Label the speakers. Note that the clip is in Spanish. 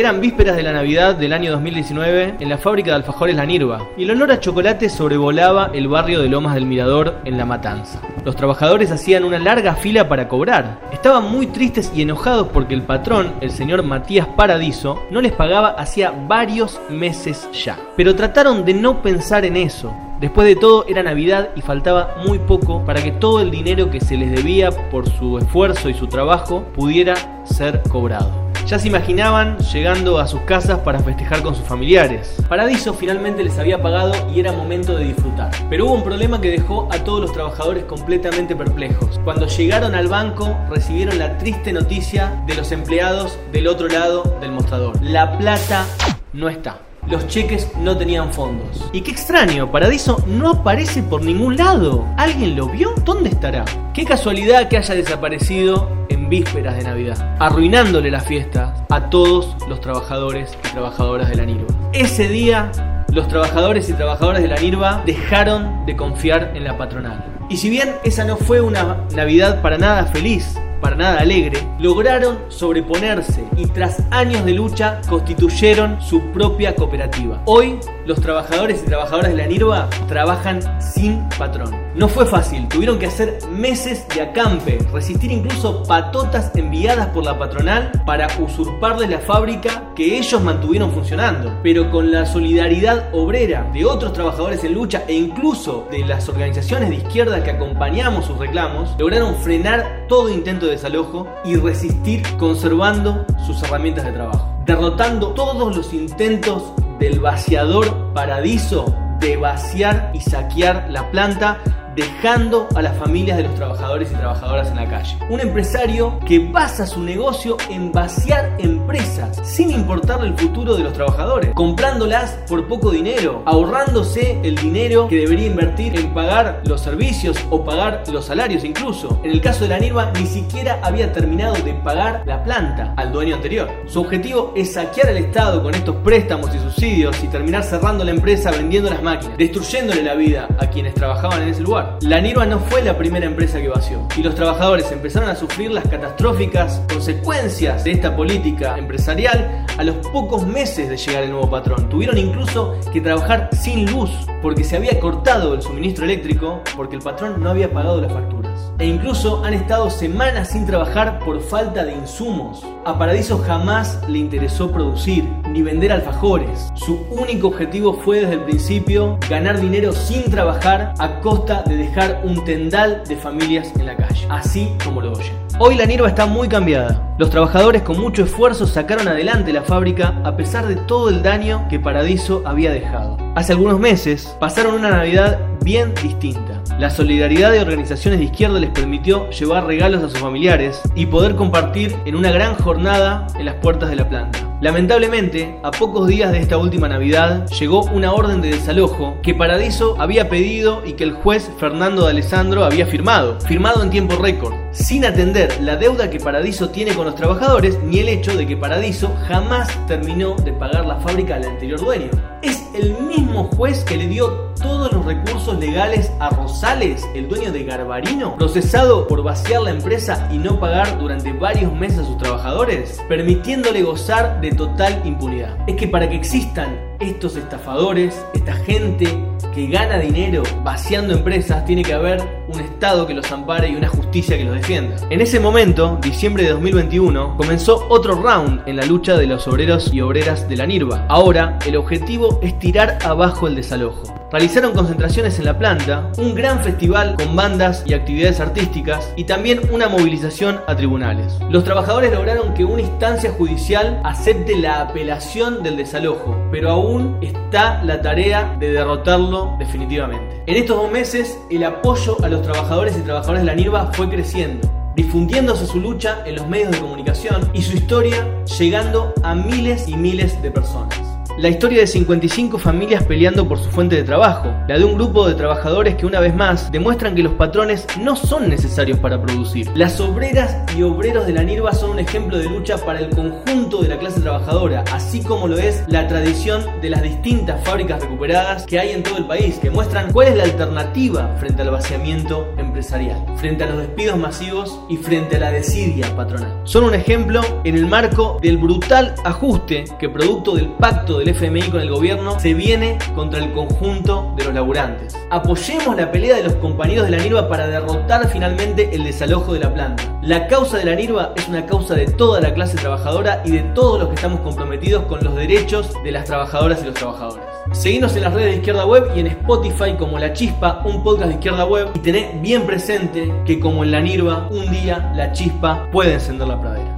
Speaker 1: Eran vísperas de la Navidad del año 2019 en la fábrica de alfajores La Nirva y el olor a chocolate sobrevolaba el barrio de Lomas del Mirador en La Matanza. Los trabajadores hacían una larga fila para cobrar. Estaban muy tristes y enojados porque el patrón, el señor Matías Paradiso, no les pagaba hacía varios meses ya. Pero trataron de no pensar en eso. Después de todo era Navidad y faltaba muy poco para que todo el dinero que se les debía por su esfuerzo y su trabajo pudiera ser cobrado. Ya se imaginaban llegando a sus casas para festejar con sus familiares. Paradiso finalmente les había pagado y era momento de disfrutar. Pero hubo un problema que dejó a todos los trabajadores completamente perplejos. Cuando llegaron al banco recibieron la triste noticia de los empleados del otro lado del mostrador. La plata no está los cheques no tenían fondos. Y qué extraño, Paradiso no aparece por ningún lado. ¿Alguien lo vio? ¿Dónde estará? Qué casualidad que haya desaparecido vísperas de Navidad, arruinándole la fiesta a todos los trabajadores y trabajadoras de la NIRVA. Ese día, los trabajadores y trabajadoras de la NIRVA dejaron de confiar en la patronal. Y si bien esa no fue una Navidad para nada feliz, para nada alegre, lograron sobreponerse y tras años de lucha constituyeron su propia cooperativa. Hoy los trabajadores y trabajadoras de la NIRVA trabajan sin patrón. No fue fácil, tuvieron que hacer meses de acampe, resistir incluso patotas enviadas por la patronal para usurparles la fábrica que ellos mantuvieron funcionando. Pero con la solidaridad obrera de otros trabajadores en lucha e incluso de las organizaciones de izquierda que acompañamos sus reclamos, lograron frenar todo intento de desalojo y resistir conservando sus herramientas de trabajo, derrotando todos los intentos del vaciador paradiso de vaciar y saquear la planta dejando a las familias de los trabajadores y trabajadoras en la calle. Un empresario que basa su negocio en vaciar empresas sin importarle el futuro de los trabajadores, comprándolas por poco dinero, ahorrándose el dinero que debería invertir en pagar los servicios o pagar los salarios incluso. En el caso de la NIRVA ni siquiera había terminado de pagar la planta al dueño anterior. Su objetivo es saquear al Estado con estos préstamos y subsidios y terminar cerrando la empresa vendiendo las máquinas, destruyéndole la vida a quienes trabajaban en ese lugar. La Nirva no fue la primera empresa que vació y los trabajadores empezaron a sufrir las catastróficas consecuencias de esta política empresarial a los pocos meses de llegar el nuevo patrón. Tuvieron incluso que trabajar sin luz porque se había cortado el suministro eléctrico porque el patrón no había pagado las facturas. E incluso han estado semanas sin trabajar por falta de insumos. A Paradiso jamás le interesó producir ni vender alfajores. Su único objetivo fue desde el principio ganar dinero sin trabajar a costa de dejar un tendal de familias en la calle. Así como lo oyen. Hoy la Nirva está muy cambiada. Los trabajadores con mucho esfuerzo sacaron adelante la fábrica a pesar de todo el daño que Paradiso había dejado. Hace algunos meses pasaron una Navidad bien distinta. La solidaridad de organizaciones de izquierda les permitió llevar regalos a sus familiares y poder compartir en una gran jornada en las puertas de la planta. Lamentablemente, a pocos días de esta última Navidad, llegó una orden de desalojo que Paradiso había pedido y que el juez Fernando de Alessandro había firmado, firmado en tiempo récord, sin atender la deuda que Paradiso tiene con los trabajadores ni el hecho de que Paradiso jamás terminó de pagar la fábrica al anterior dueño. Es el mismo juez que le dio todos los recursos legales a Rosales, el dueño de Garbarino, procesado por vaciar la empresa y no pagar durante varios meses a sus trabajadores, permitiéndole gozar de total impunidad. Es que para que existan estos estafadores, esta gente que gana dinero vaciando empresas, tiene que haber un Estado que los ampare y una justicia que los defienda. En ese momento, diciembre de 2021, comenzó otro round en la lucha de los obreros y obreras de la NIRVA. Ahora, el objetivo es tirar abajo el desalojo realizaron concentraciones en la planta, un gran festival con bandas y actividades artísticas y también una movilización a tribunales. Los trabajadores lograron que una instancia judicial acepte la apelación del desalojo, pero aún está la tarea de derrotarlo definitivamente. En estos dos meses, el apoyo a los trabajadores y trabajadoras de la NIRVA fue creciendo difundiéndose su lucha en los medios de comunicación y su historia llegando a miles y miles de personas. La historia de 55 familias peleando por su fuente de trabajo, la de un grupo de trabajadores que una vez más demuestran que los patrones no son necesarios para producir. Las obreras y obreros de la NIRVA son un ejemplo de lucha para el conjunto de la clase trabajadora, así como lo es la tradición de las distintas fábricas recuperadas que hay en todo el país, que muestran cuál es la alternativa frente al vaciamiento empresarial, frente a los despidos masivos y frente a la desidia patronal. Son un ejemplo en el marco del brutal ajuste que producto del pacto del FMI con el gobierno se viene contra el conjunto de los laburantes. Apoyemos la pelea de los compañeros de la NIRVA para derrotar finalmente el desalojo de la planta. La causa de la NIRVA es una causa de toda la clase trabajadora y de todos los que estamos comprometidos con los derechos de las trabajadoras y los trabajadores. Seguinos en las redes de Izquierda Web y en Spotify como La Chispa, un podcast de Izquierda Web y tened bien presente que como en la NIRVA, un día la chispa puede encender la pradera.